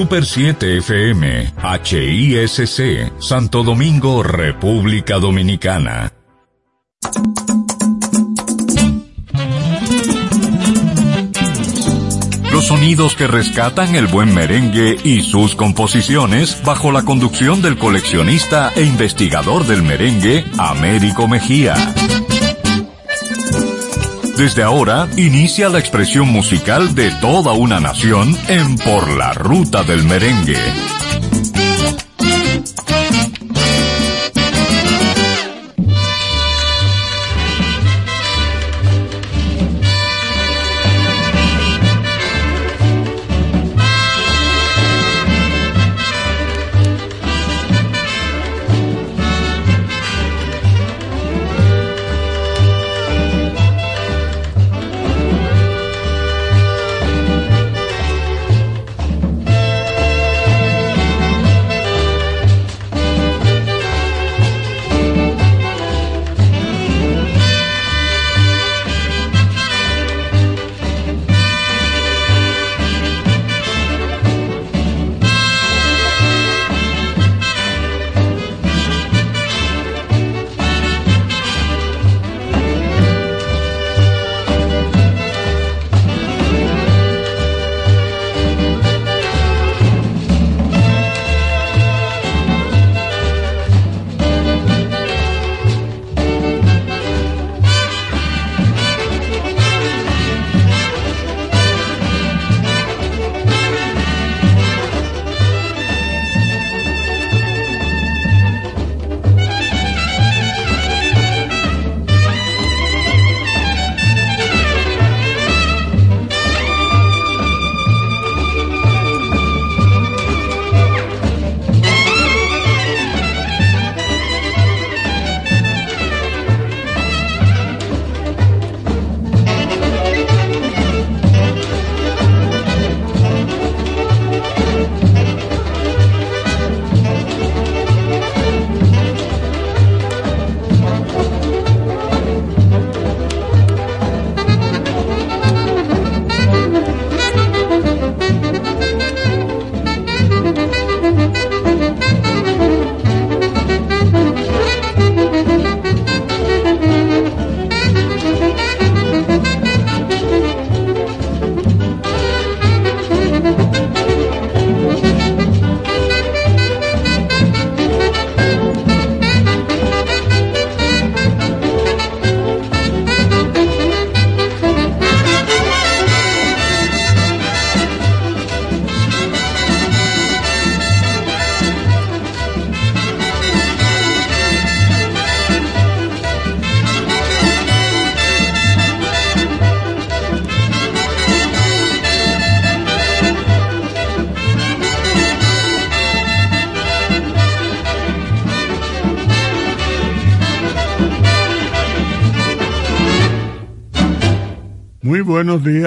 Super 7 FM, HISC, Santo Domingo, República Dominicana. Los sonidos que rescatan el buen merengue y sus composiciones bajo la conducción del coleccionista e investigador del merengue, Américo Mejía. Desde ahora inicia la expresión musical de toda una nación en Por la Ruta del Merengue.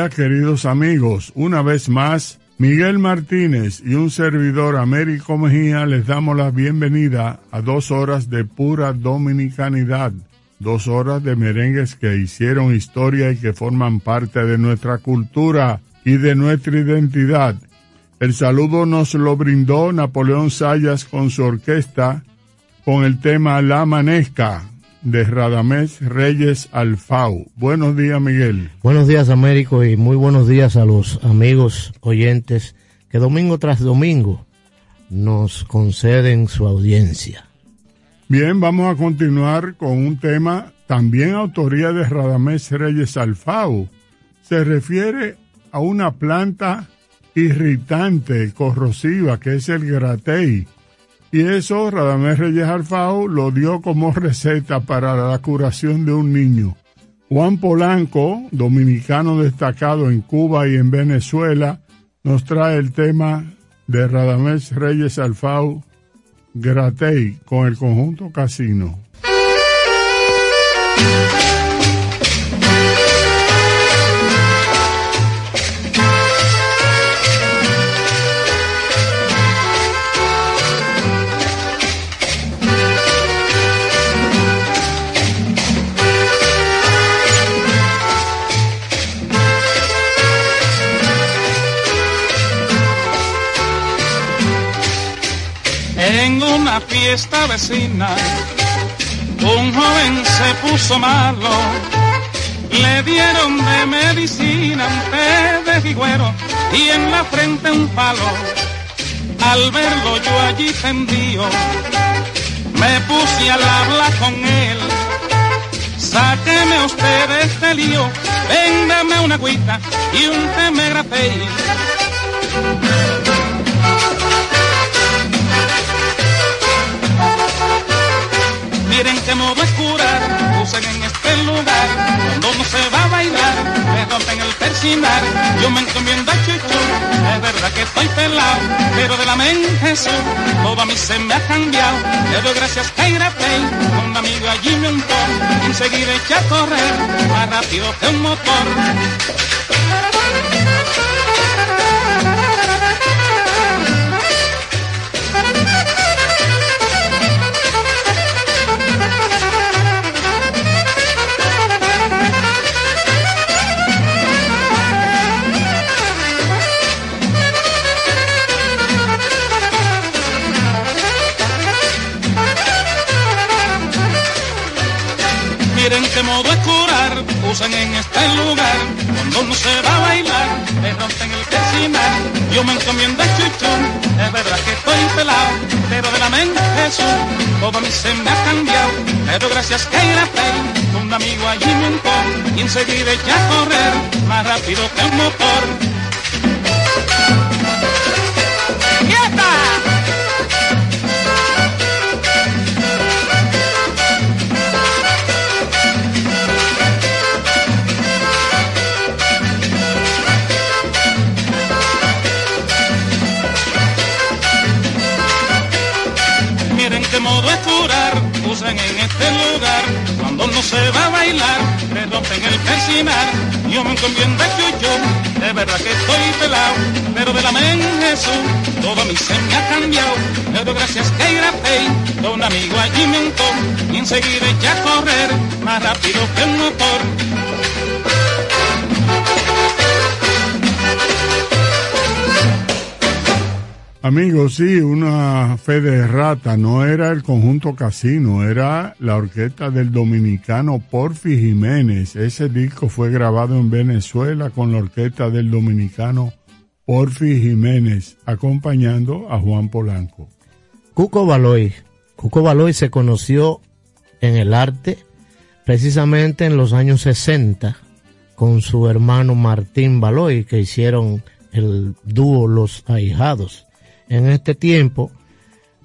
Queridos amigos. Una vez más, Miguel Martínez y un servidor Américo Mejía les damos la bienvenida a dos horas de pura dominicanidad, dos horas de merengues que hicieron historia y que forman parte de nuestra cultura y de nuestra identidad. El saludo nos lo brindó Napoleón Sayas con su orquesta con el tema La Manesca, de Radamés Reyes Alfau. Buenos días, Miguel. Buenos días, Américo, y muy buenos días a los amigos oyentes que domingo tras domingo nos conceden su audiencia. Bien, vamos a continuar con un tema también autoría de Radamés Reyes Alfau. Se refiere a una planta irritante, corrosiva, que es el gratei y eso Radamés Reyes Alfao lo dio como receta para la curación de un niño. Juan Polanco, dominicano destacado en Cuba y en Venezuela, nos trae el tema de Radamés Reyes Alfao Gratei con el conjunto Casino. Una fiesta vecina, un joven se puso malo. Le dieron de medicina un té de figüero y en la frente un palo. Al verlo yo allí tendido, me puse al hablar con él. Sáqueme usted este lío, véndame una agüita y un té Miren qué modo es curar, usen en este lugar, cuando no se va a bailar, me rompen el persinar, yo me encomiendo a Chuchu, es verdad que estoy pelado, pero de la mente Jesús, todo a mí se me ha cambiado, le doy gracias a Kaira Pay, un amigo allí me untó, enseguida echa a correr, más rápido que un motor. Gracias que la fe, un amigo allí me untó, y enseguida eché a correr, más rápido que un motor. Se va a bailar, me rompen el persinar, yo me encomiendo a chuchu, de verdad que estoy pelado, pero de la mente Jesús, todo mí se me ha cambiado, doy gracias que con un amigo allí me untó, y enseguida eché a correr, más rápido que un motor. Amigos, sí, una fe de rata, no era el conjunto casino, era la orquesta del dominicano Porfi Jiménez. Ese disco fue grabado en Venezuela con la orquesta del dominicano Porfi Jiménez, acompañando a Juan Polanco. Cuco Baloy. Cuco Baloy se conoció en el arte precisamente en los años 60 con su hermano Martín Baloy, que hicieron el dúo Los Ahijados. En este tiempo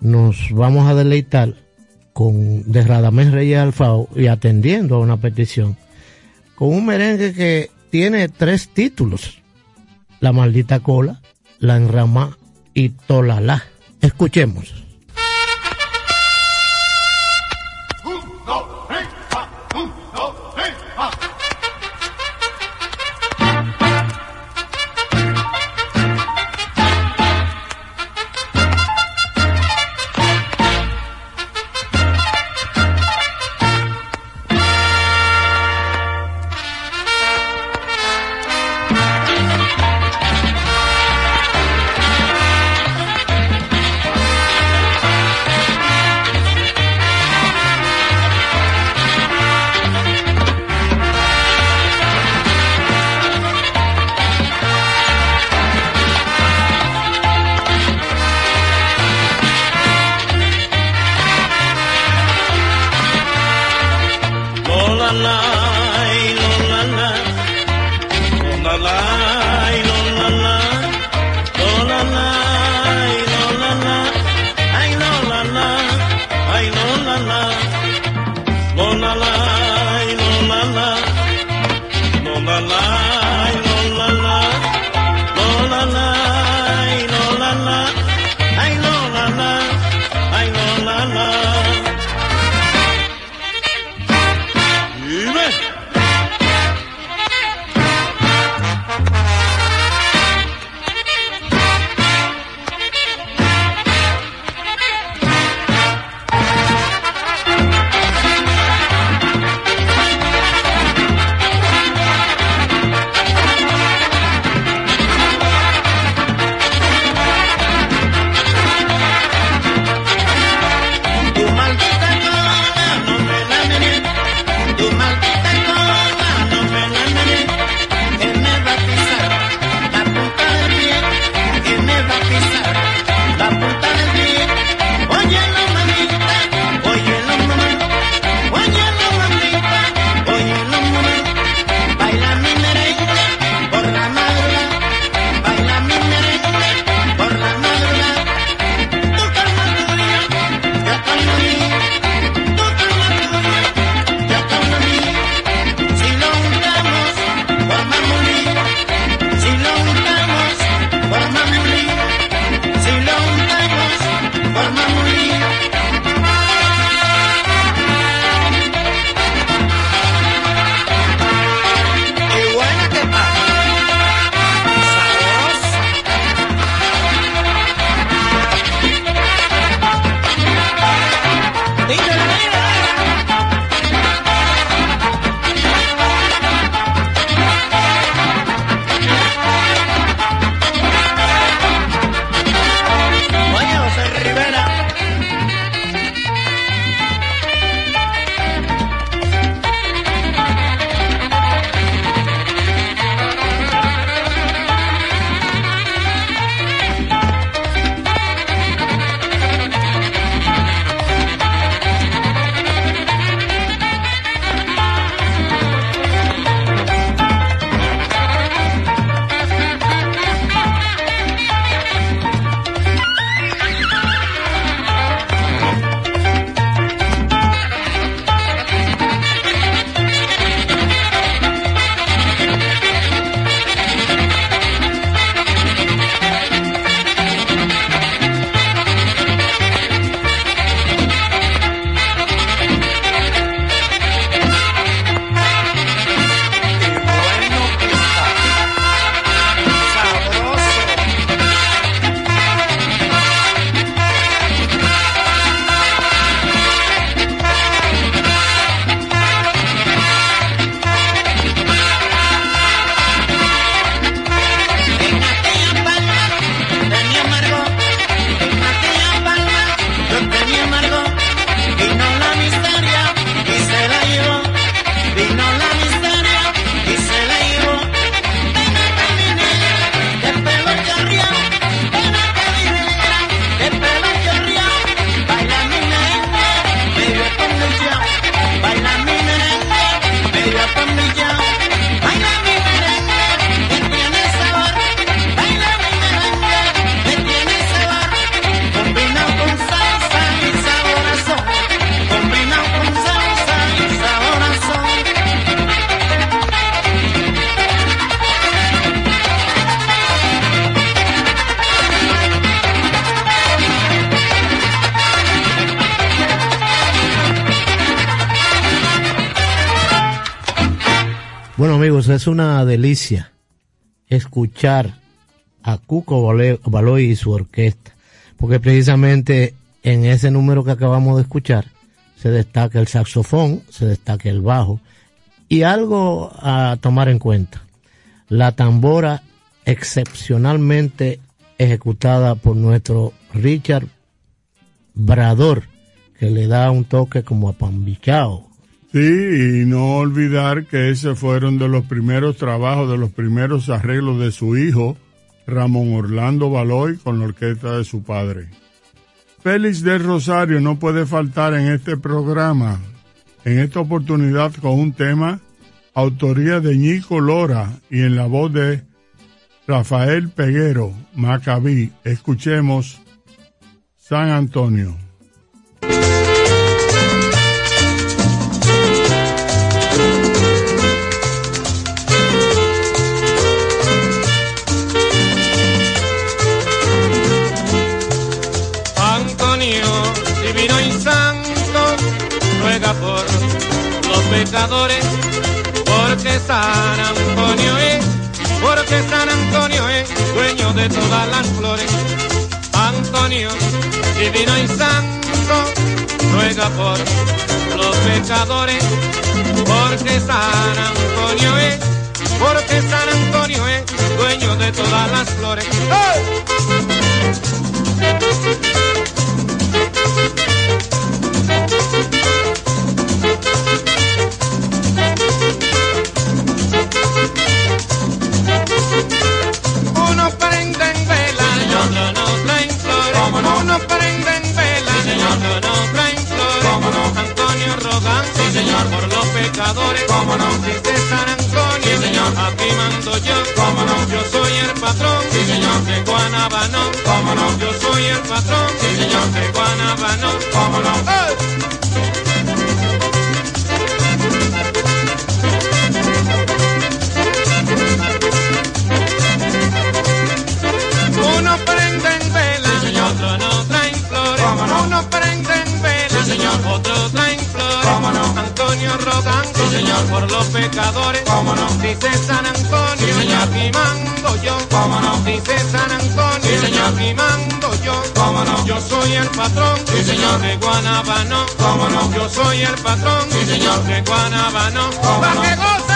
nos vamos a deleitar con de Radamés Reyes Alfao y atendiendo a una petición con un merengue que tiene tres títulos: La maldita cola, La enrama y Tolala. Escuchemos. Tu una delicia escuchar a Cuco Baloy y su orquesta, porque precisamente en ese número que acabamos de escuchar se destaca el saxofón, se destaca el bajo y algo a tomar en cuenta, la tambora excepcionalmente ejecutada por nuestro Richard Brador, que le da un toque como a pambichao. Sí, y no olvidar que ese fueron de los primeros trabajos, de los primeros arreglos de su hijo, Ramón Orlando Baloy, con la orquesta de su padre. Félix del Rosario no puede faltar en este programa, en esta oportunidad con un tema, autoría de Ñico Lora y en la voz de Rafael Peguero, Macabí. Escuchemos San. Antonio, pecadores, porque San Antonio es, porque San Antonio es dueño de todas las flores. Antonio, divino y santo, ruega por los pecadores, porque San Antonio es, porque San Antonio es dueño de todas las flores. prenden vela. Sí, señor. No, no, flor. Cómo no. Antonio Rodán. Sí, señor. Por los pecadores. Cómo no. Desde San Antonio. Sí, señor. Aquí mando yo. Cómo no. Yo soy el patrón. Sí, señor. De Guanabanón. Cómo no. Yo soy el patrón. Sí, señor. De Guanabanón. Cómo no. ¡Eh! Otro traen flores. ¿Cómo no? Antonio rogando sí, señor. por los pecadores. ¿Cómo no? Dice San Antonio, sí, señor. aquí mando yo. ¿Cómo no? Dice San Antonio, sí, señor. aquí mando yo. ¿Cómo no? Yo soy el patrón, sí, señor. de Guanabano. ¿Cómo no? Yo soy el patrón, sí, señor. de Guanabano. ¡Pa' que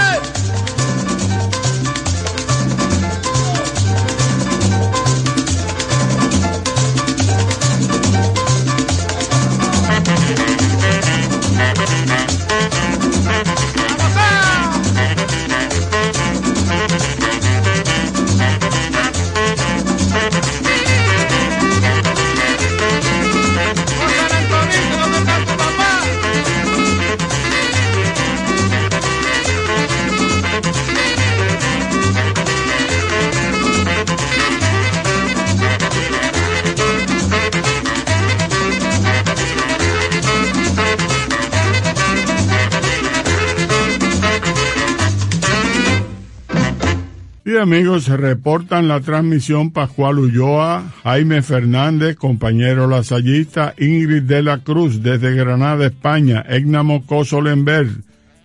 amigos, se reportan la transmisión Pascual Ulloa, Jaime Fernández, compañero lasallista, Ingrid de la Cruz desde Granada, España, Egna Mocoso Lembert,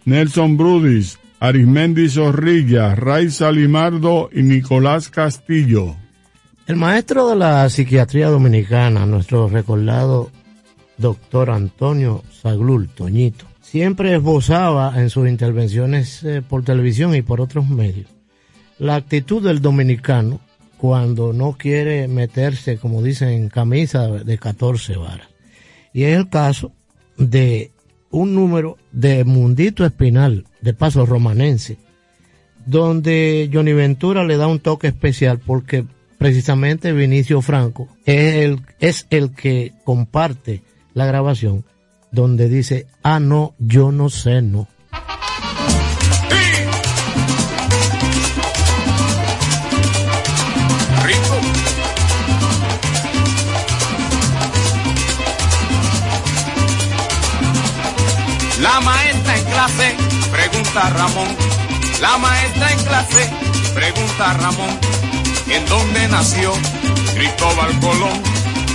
Nelson Brudis, Arismendi Zorrilla, Raiza Limardo y Nicolás Castillo. El maestro de la psiquiatría dominicana, nuestro recordado doctor Antonio Saglul, Toñito, siempre esbozaba en sus intervenciones eh, por televisión y por otros medios la actitud del dominicano cuando no quiere meterse, como dicen, en camisa de 14 varas. Y es el caso de un número de Mundito Espinal, de Paso Romanense, donde Johnny Ventura le da un toque especial porque precisamente Vinicio Franco es el, es el que comparte la grabación donde dice, ah, no, yo no sé, no. Pregunta Ramón. La maestra en clase pregunta a Ramón. ¿En dónde nació Cristóbal Colón?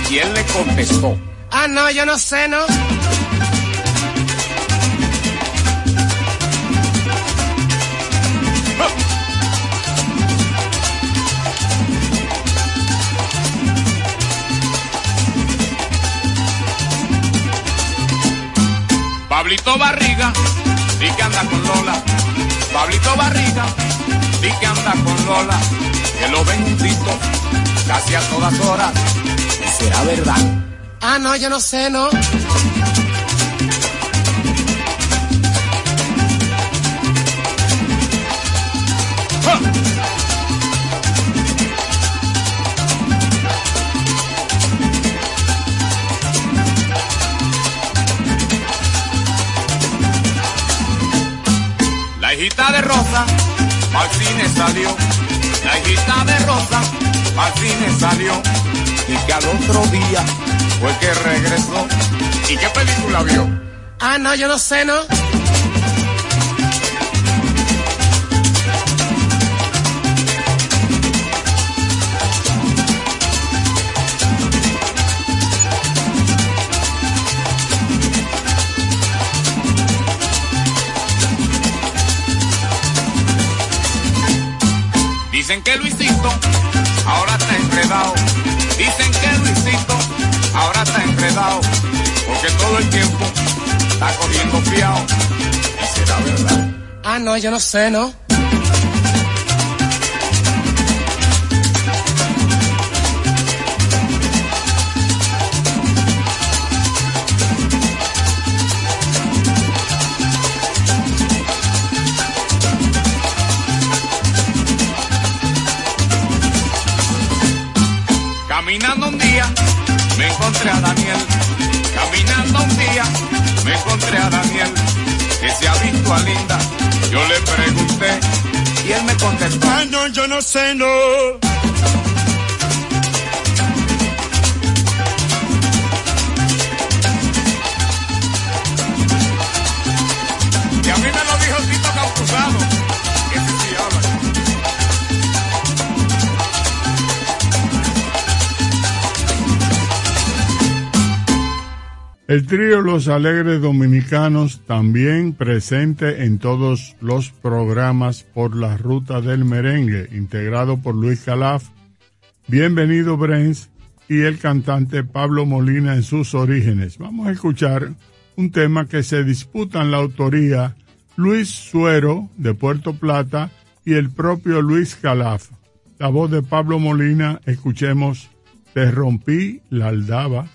Y él le contestó. Ah, no, yo no sé, ¿no? Anda con Lola. Pablito Barriga, di que anda con Lola. Que lo juntitos casi a todas horas. ¿Será verdad? Ah, no, yo no sé, ¿no? Hijita de Rosa, al cine salió. La hijita de Rosa, al cine salió. Y que al otro día fue que regresó. ¿Y qué película vio? Ah, no, yo no sé, ¿no? Dicen que Luisito ahora está enredado. Dicen que Luisito ahora está enredado. Porque todo el tiempo está corriendo fiado. ¿Y será verdad? Ah, no, yo no sé, ¿no? Encontré a Daniel. Caminando un día me encontré a Daniel. Que se ha visto a Linda. Yo le pregunté y él me contestó. Ah, no, yo no sé, no. El trío Los Alegres Dominicanos también presente en todos los programas por la ruta del merengue, integrado por Luis Calaf, Bienvenido Brens y el cantante Pablo Molina en sus orígenes. Vamos a escuchar un tema que se disputan la autoría Luis Suero de Puerto Plata y el propio Luis Calaf. La voz de Pablo Molina, escuchemos Te rompí la aldaba.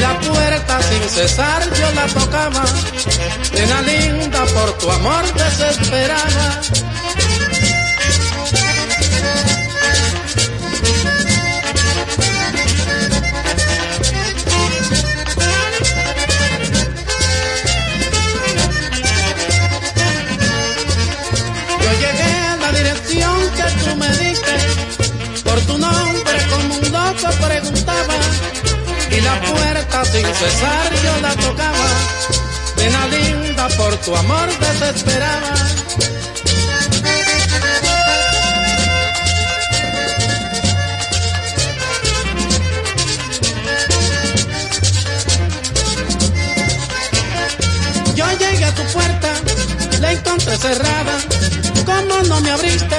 La puerta sin cesar yo la tocaba, nena linda por tu amor desesperada. Yo llegué a la dirección que tú me diste, por tu nombre como un loco preguntaba, la puerta sin cesar yo la tocaba, nena linda por tu amor desesperaba. Yo llegué a tu puerta, la encontré cerrada. ¿Cómo no me abriste?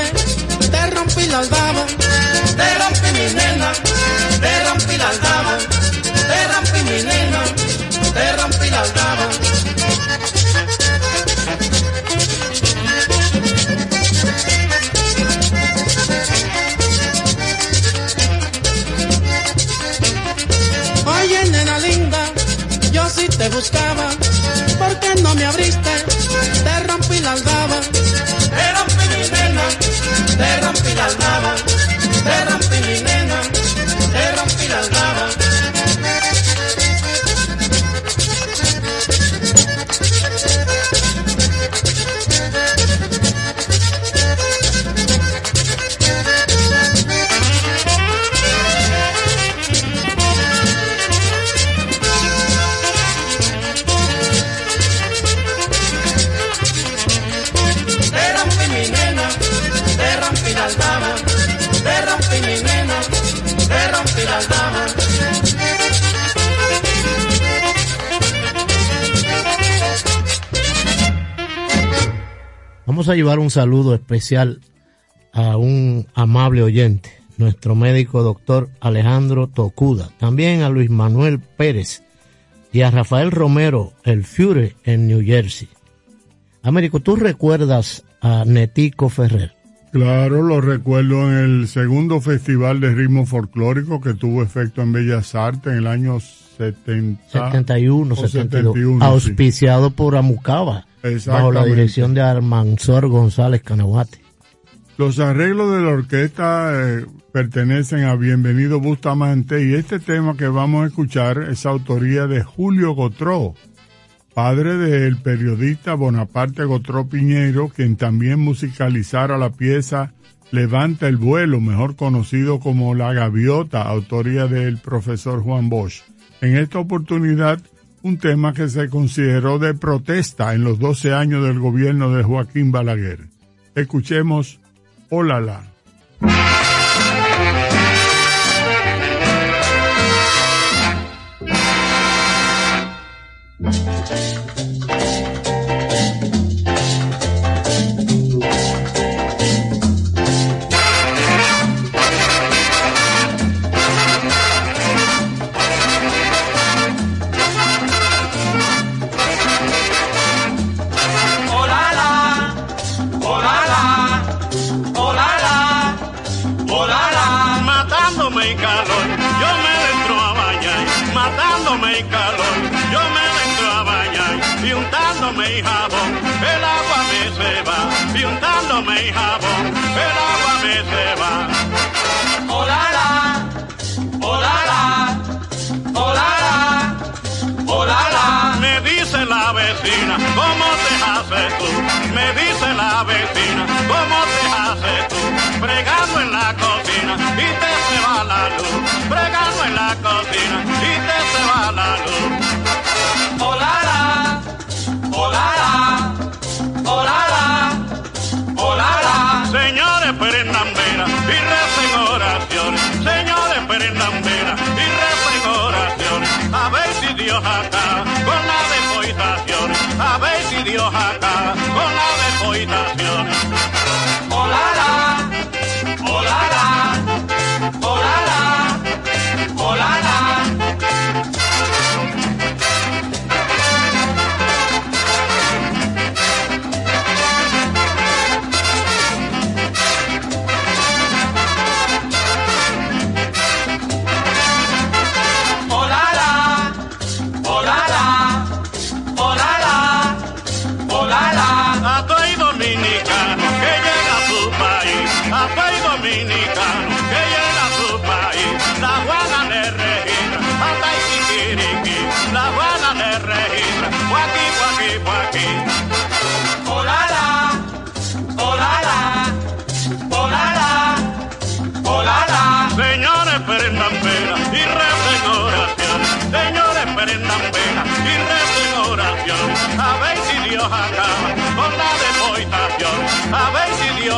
Te rompí la aldaba. Te rompí mi nena, te rompí la aldaba. Te rompí mi nena, te rompí la aldaba. Oye, nena linda, yo sí te buscaba. ¿Por qué no me abriste? Te rompí la aldaba. Te rompí mi nena, te rompí la aldaba. Te rompí mi nena, Vamos a llevar un saludo especial a un amable oyente, nuestro médico doctor Alejandro Tocuda, también a Luis Manuel Pérez y a Rafael Romero, el Führer en New Jersey. Américo, ¿tú recuerdas a Netico Ferrer? Claro, lo recuerdo en el segundo Festival de Ritmo Folclórico que tuvo efecto en Bellas Artes en el año 70, 71, o 72, 71, sí. auspiciado por Amucaba, bajo la dirección de Armansor González Canahuate. Los arreglos de la orquesta eh, pertenecen a Bienvenido Bustamante y este tema que vamos a escuchar es autoría de Julio Gotró, padre del periodista Bonaparte Gotró Piñeiro, quien también musicalizara la pieza Levanta el vuelo, mejor conocido como La Gaviota, autoría del profesor Juan Bosch. En esta oportunidad, un tema que se consideró de protesta en los 12 años del gobierno de Joaquín Balaguer. Escuchemos Hola la.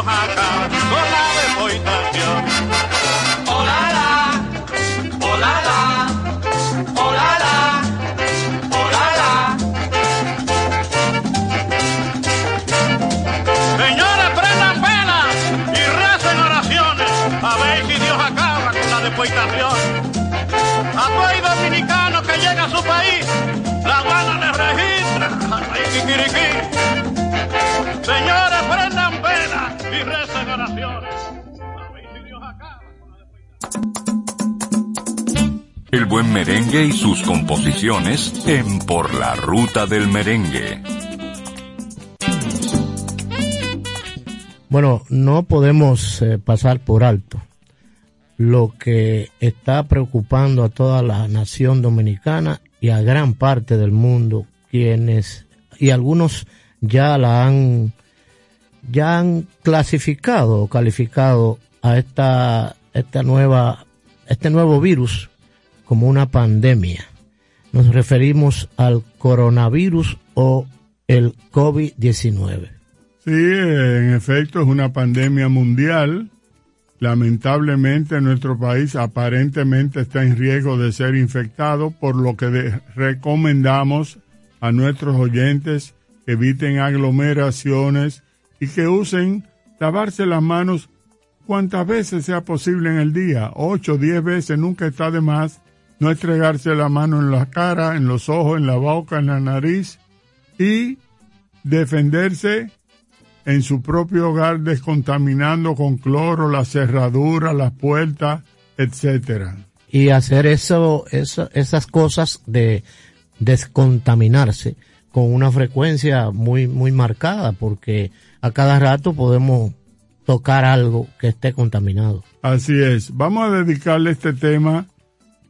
Si Dios merengue y sus composiciones en Por la Ruta del Merengue. Bueno, no podemos eh, pasar por alto lo que está preocupando a toda la nación dominicana y a gran parte del mundo, quienes y algunos ya la han ya han clasificado o calificado a esta esta nueva este nuevo virus como una pandemia. Nos referimos al coronavirus o el COVID-19. Sí, en efecto es una pandemia mundial. Lamentablemente nuestro país aparentemente está en riesgo de ser infectado, por lo que recomendamos a nuestros oyentes que eviten aglomeraciones y que usen lavarse las manos cuantas veces sea posible en el día, ocho, diez veces, nunca está de más, no estregarse la mano en la cara, en los ojos, en la boca, en la nariz y defenderse en su propio hogar descontaminando con cloro las cerraduras, las puertas, etcétera. y hacer eso, eso, esas cosas de descontaminarse con una frecuencia muy, muy marcada, porque a cada rato podemos tocar algo que esté contaminado. Así es. Vamos a dedicarle este tema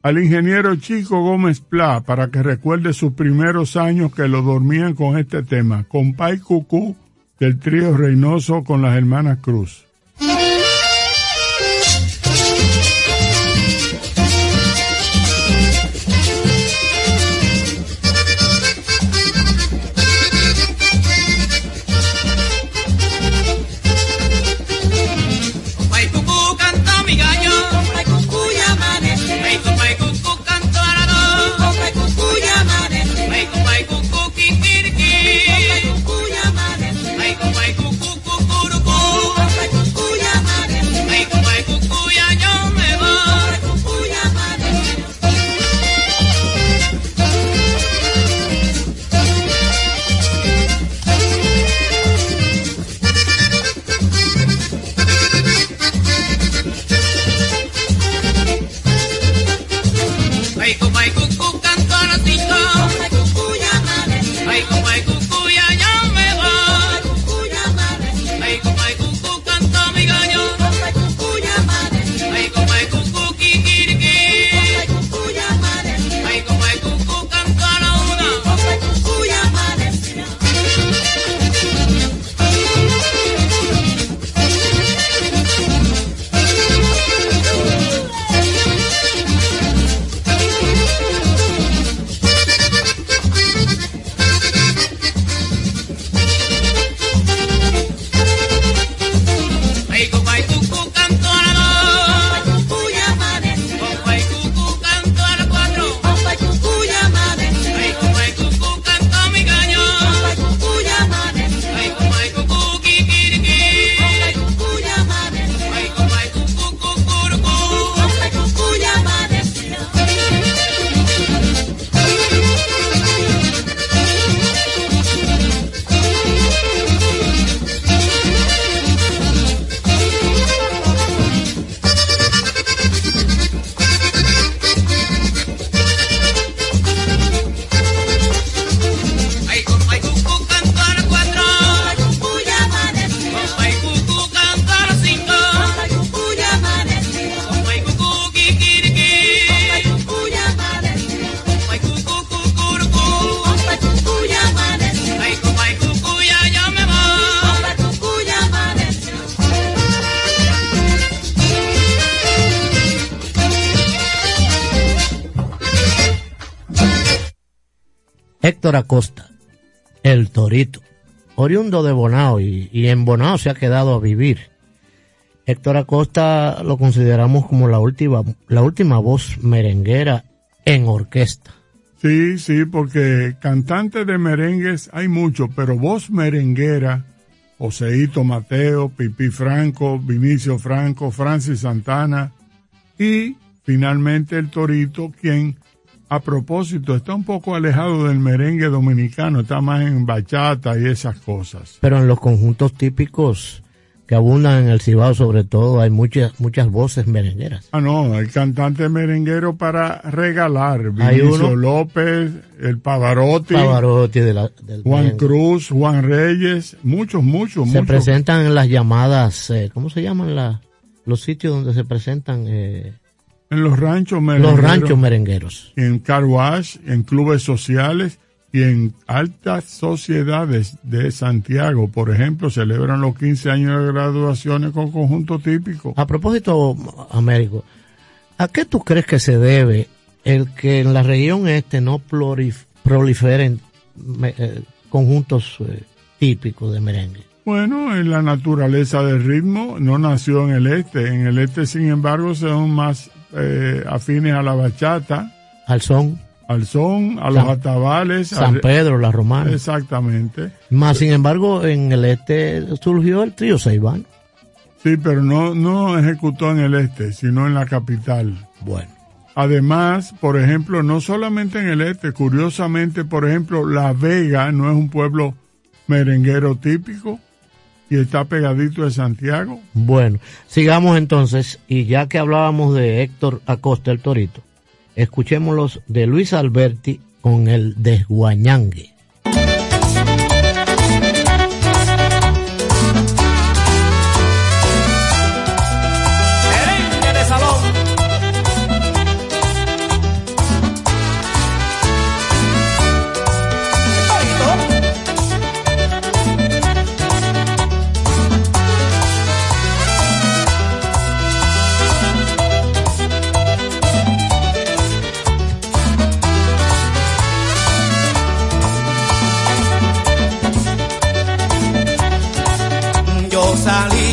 al ingeniero Chico Gómez Pla para que recuerde sus primeros años que lo dormían con este tema, con Pai Cucú del trío Reynoso con las hermanas Cruz. Oriundo de Bonao y, en Bonao se ha quedado a vivir. Héctor Acosta lo consideramos como la última, la última voz merenguera en orquesta. Sí, sí, porque cantantes de merengues hay muchos, pero voz merenguera, Joseito Mateo, Pipí Franco, Vinicio Franco, Francis Santana y finalmente el Torito, quien a propósito está un poco alejado del merengue dominicano, está más en bachata y esas cosas. Pero en los conjuntos típicos que abundan en el Cibao sobre todo hay muchas, muchas voces merengueras. Ah, no, el cantante merenguero para regalar, Vinicio López, el Pavarotti, Pavarotti de la- del Juan merengue. Cruz, Juan Reyes, muchos, muchos, Se muchos. presentan en las llamadas, eh, ¿cómo se llaman la- los sitios donde se presentan eh, En los ranchos merengueros. los ranchos merengueros? en car wash, en clubes sociales y en altas sociedades de Santiago. Por ejemplo, celebran los 15 años de graduaciones con conjunto típico. A propósito, Américo, ¿a qué tú crees que se debe el que en la región este no proliferen eh, conjuntos eh, típicos de merengue? Bueno, en la naturaleza del ritmo no nació en el este. En el este, sin embargo, son más eh, afines a la bachata, Al son, al son, a los atabales. San al- Pedro, la Romana. Exactamente. Más sin embargo, en el este surgió el trío Ceibán. Sí, pero no, no ejecutó en el este, sino en la capital. Bueno, Además, por ejemplo, no solamente en el este, curiosamente, por ejemplo, La Vega no es un pueblo merenguero típico y está pegadito de Santiago. bueno, sigamos entonces, y ya que hablábamos de Héctor Acosta el Torito, escuchémoslos de Luis Alberti con el desguañangue. Salí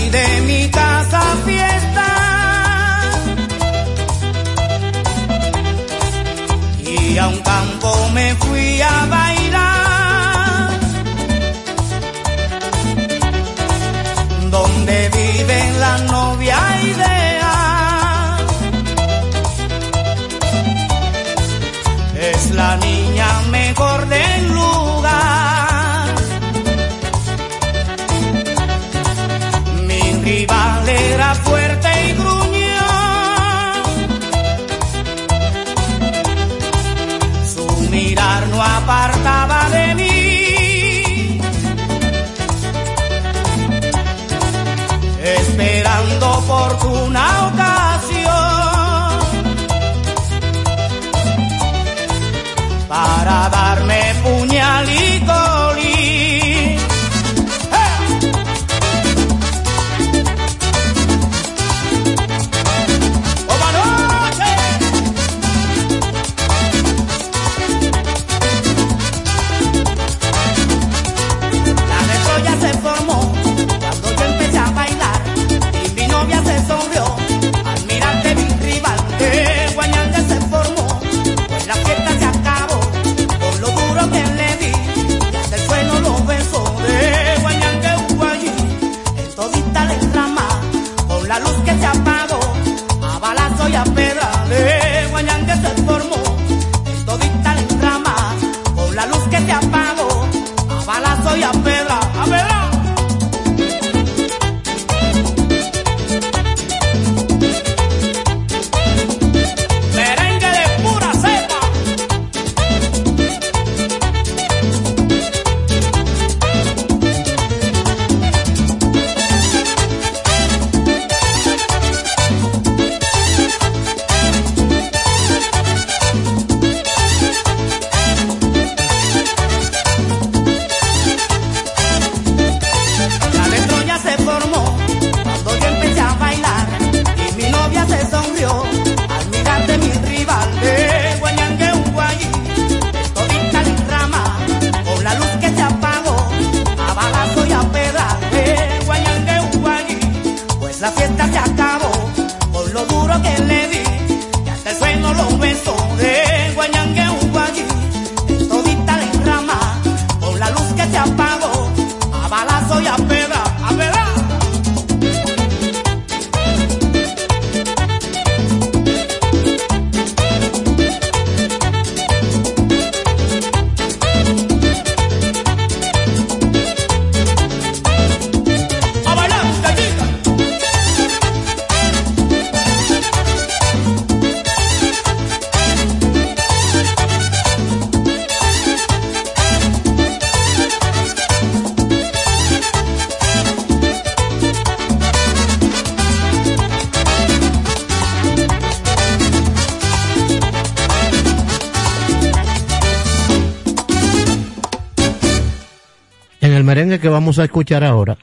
que vamos a escuchar ahora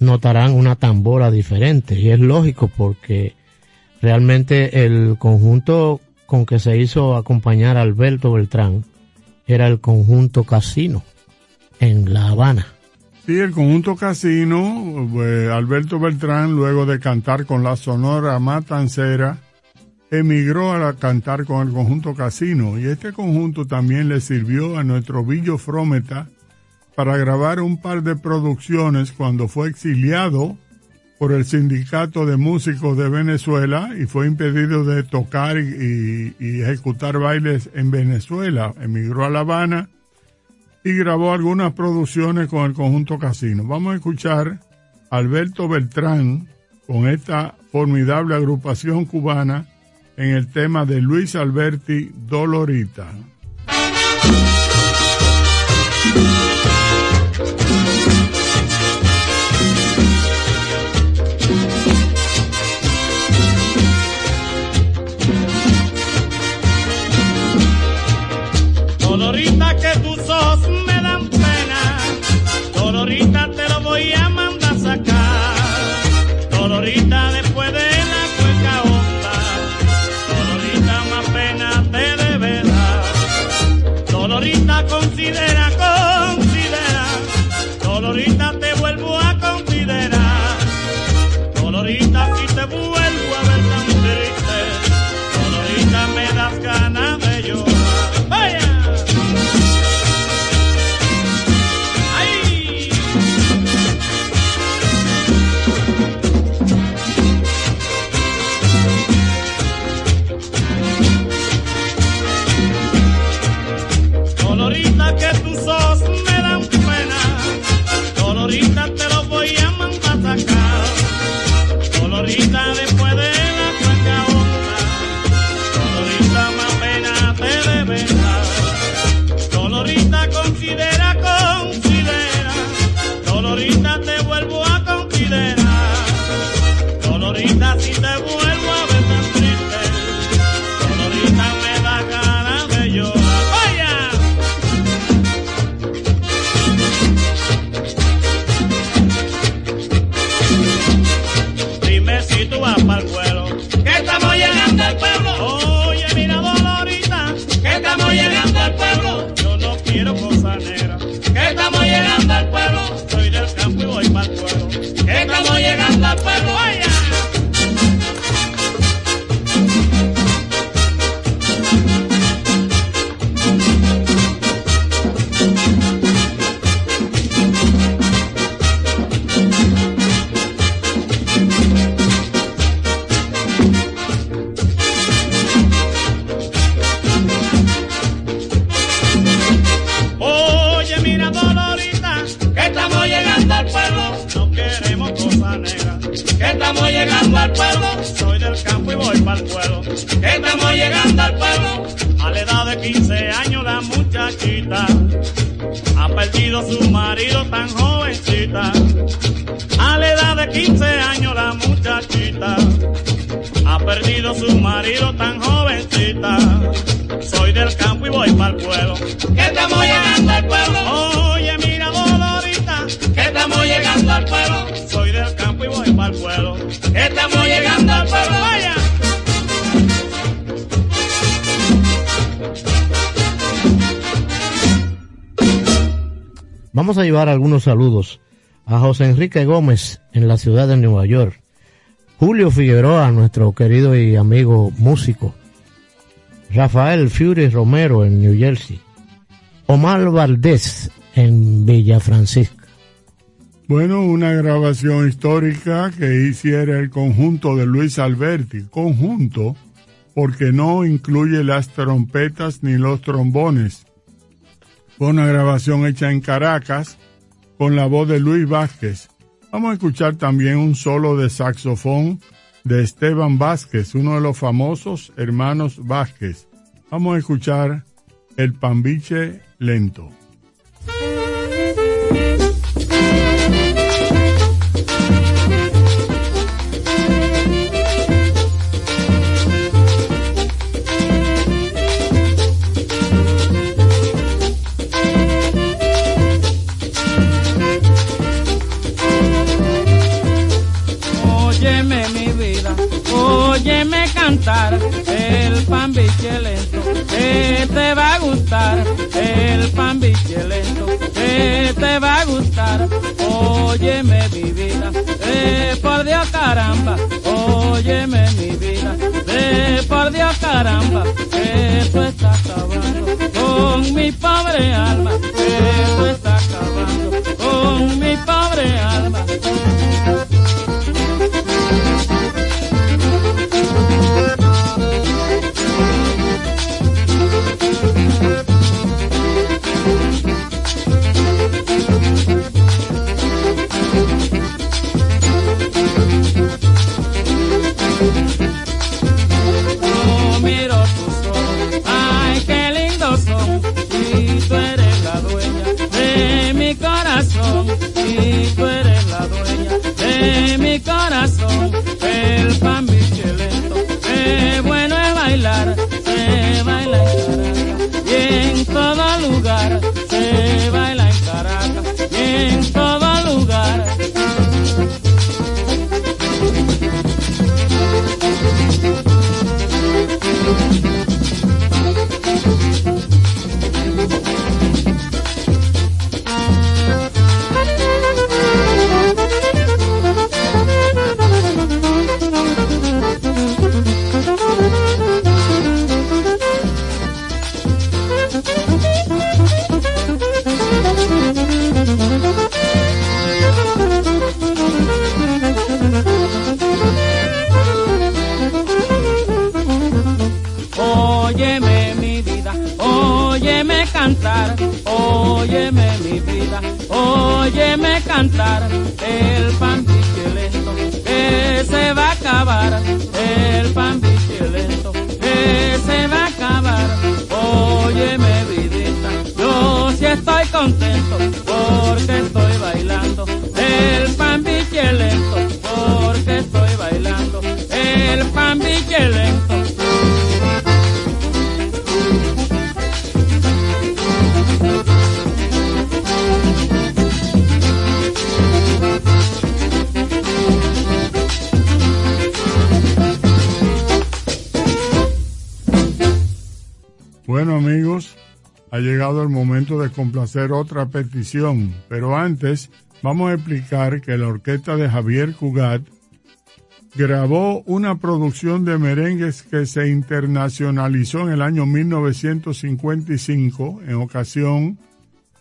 notarán una tambora diferente y es lógico porque realmente el conjunto con que se hizo acompañar Alberto Beltrán era el conjunto Casino en La Habana. Sí, el conjunto Casino, pues, Alberto Beltrán, luego de cantar con la Sonora Matancera, emigró a cantar con el conjunto Casino y este conjunto también le sirvió a nuestro Villo Frometa para grabar un par de producciones cuando fue exiliado por el Sindicato de Músicos de Venezuela y fue impedido de tocar y, ejecutar bailes en Venezuela. Emigró a La Habana y grabó algunas producciones con el conjunto Casino. Vamos a escuchar a Alberto Beltrán con esta formidable agrupación cubana en el tema de Luis Alberti Dolorita. yo no quiero cosa negra. Que estamos llegando al pueblo, soy del campo y voy para el pueblo. Que estamos llegando al pueblo, ay. A llevar algunos saludos a José Enrique Gómez en la ciudad de Nueva York, Julio Figueroa, nuestro querido y amigo músico, Rafael Fury Romero en New Jersey, Omar Valdés en Villa Francisca. Bueno, una grabación histórica que hiciera el conjunto de Luis Alberti. Conjunto porque no incluye las trompetas ni los trombones. Fue una grabación hecha en Caracas con la voz de Luis Vázquez. Vamos a escuchar también un solo de saxofón de Esteban Vázquez, uno de los famosos hermanos Vázquez. Vamos a escuchar el pambiche lento. Mi vida, óyeme cantar, el pan lento que se va a acabar, el pan lento que se va a acabar, óyeme vidita, yo sí estoy contento porque estoy bailando, el pan lento porque estoy bailando, el pan lento. El momento de complacer otra petición, pero antes vamos a explicar que la orquesta de Javier Cugat grabó una producción de merengues que se internacionalizó en el año 1955 en ocasión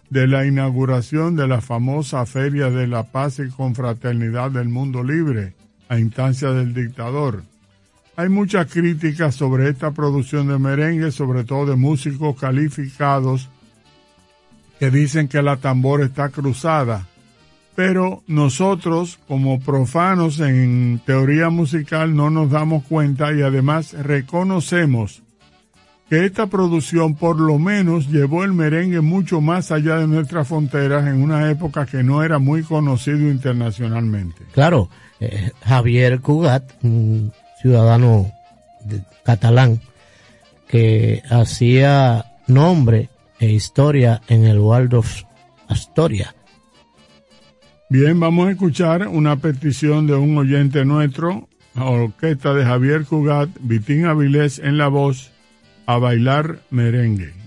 de la inauguración de la famosa Feria de la Paz y Confraternidad del Mundo Libre a instancia del dictador. Hay muchas críticas sobre esta producción de merengue, sobre todo de músicos calificados que dicen que la tambor está cruzada. Pero nosotros, como profanos en teoría musical, no nos damos cuenta y además reconocemos que esta producción por lo menos llevó el merengue mucho más allá de nuestras fronteras en una época que no era muy conocido internacionalmente. Claro, eh, Javier Cugat, un ciudadano catalán, que hacía nombre e historia en el. Bien, vamos a escuchar una petición de un oyente nuestro, orquesta de Javier Cugat, Vitín Avilés en la voz, a bailar merengue.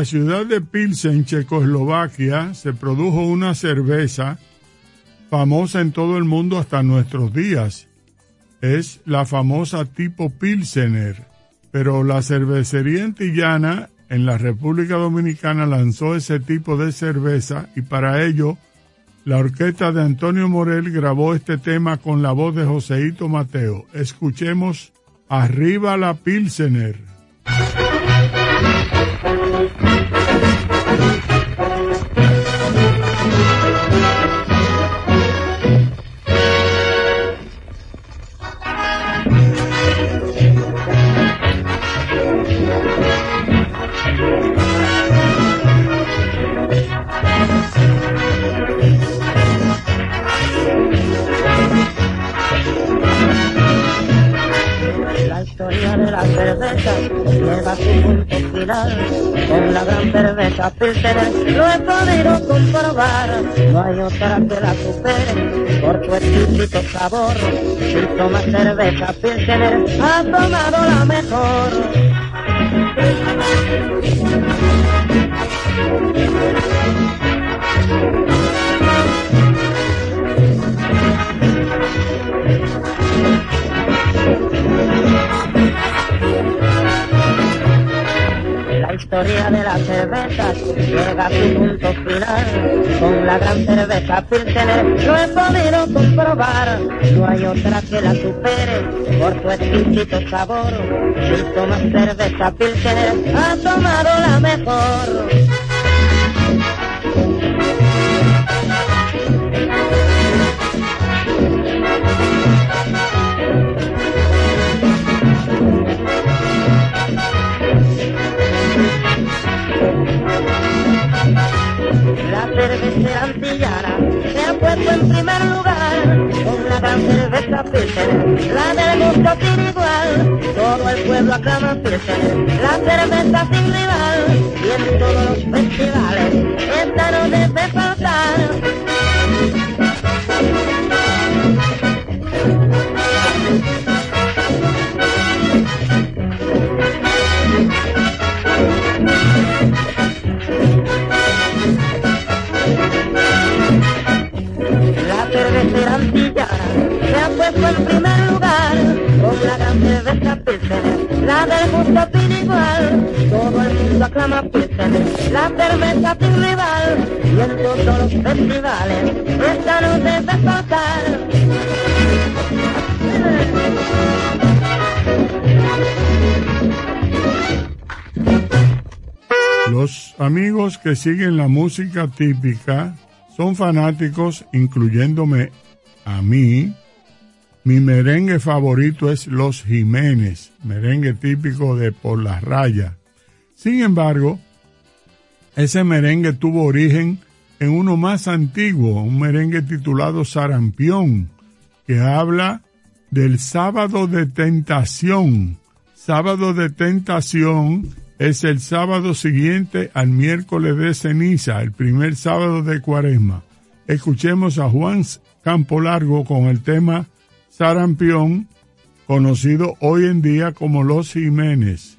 La ciudad de Pilsen, Checoslovaquia, se produjo una cerveza famosa en todo el mundo hasta nuestros días. Es la famosa tipo Pilsener, pero la cervecería antillana en la República Dominicana lanzó ese tipo de cerveza y para ello la orquesta de Antonio Morel grabó este tema con la voz de Joseito Mateo. Escuchemos Arriba la Pilsener. La cerveza llega a su punto final. Con la gran cerveza Pilsener lo he podido comprobar. No hay otra que la supere por su exquisito sabor. Si toma cerveza Pilsener, ha tomado la mejor. Historia de la cerveza llega a su punto final. Con la gran cerveza Pilsener lo he podido comprobar. No hay otra que la supere por su exquisito sabor. Si tomas cerveza Pilsener, ha tomado la mejor. Cervecera antillana se ha puesto en primer lugar con la gran cerveza Pilsener, la del gusto sin igual. Todo el pueblo aclama Pilsener, la cerveza sin rival y en todos los festivales esta no debe faltar. En primer lugar con la gran cerveza Pilsener, la del gusto sin igual. Todo el mundo aclama Pilsener, la cerveza sin rival y en todos los festivales esta no debe faltar. Los amigos que siguen la música típica son fanáticos, incluyéndome a mí. Mi merengue favorito es Los Jiménez, merengue típico de Por las Rayas. Sin embargo, ese merengue tuvo origen en uno más antiguo, un merengue titulado Sarampión, que habla del sábado de tentación. Sábado de tentación es el sábado siguiente al miércoles de ceniza, el primer sábado de cuaresma. Escuchemos a Juan Campo Largo con el tema Sarampión, conocido hoy en día como Los Jiménez.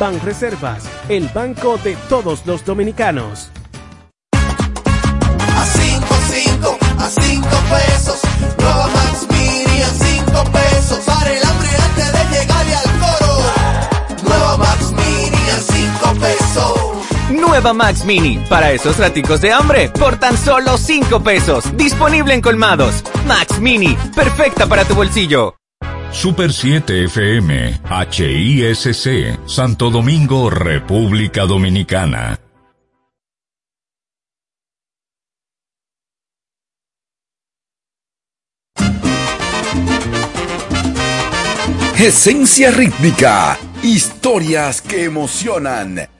Banreservas, el banco de todos los dominicanos. A 5, 5, a 5 pesos. Nueva Max Mini a 5 pesos. Para el hambre antes de llegarle al coro. Nueva Max Mini a 5 pesos. Nueva Max Mini, para esos raticos de hambre, por tan solo 5 pesos. Disponible en colmados. Max Mini, perfecta para tu bolsillo. Super 7 FM, HISC, Santo Domingo, República Dominicana. Esencia rítmica, historias que emocionan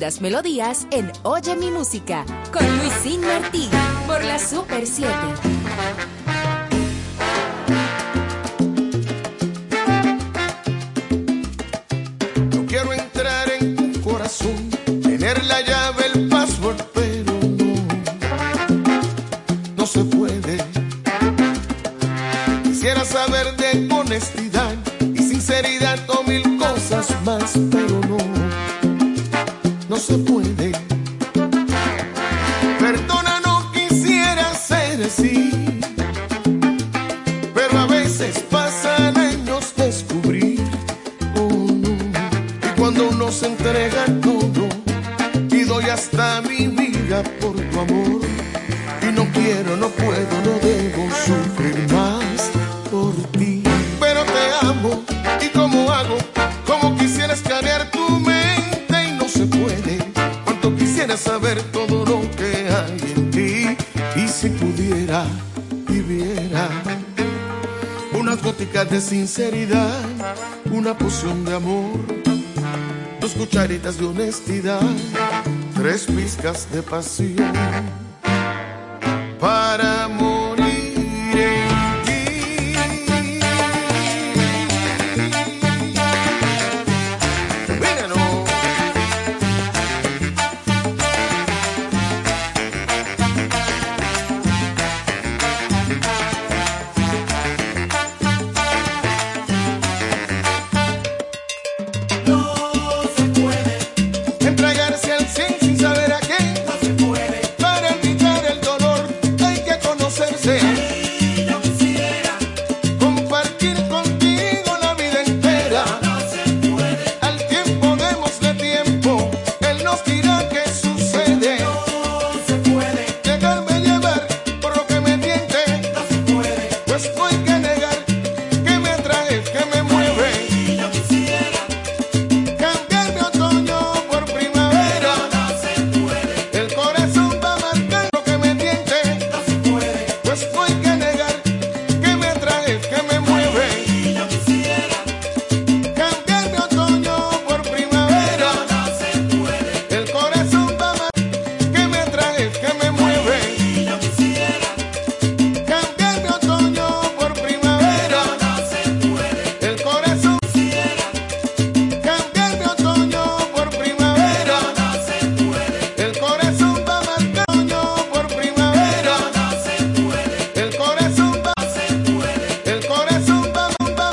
lindas melodías en Oye mi música con Luisín Martí por la Super 7. sinceridad, una poción de amor, dos cucharitas de honestidad, tres pizcas de pasión.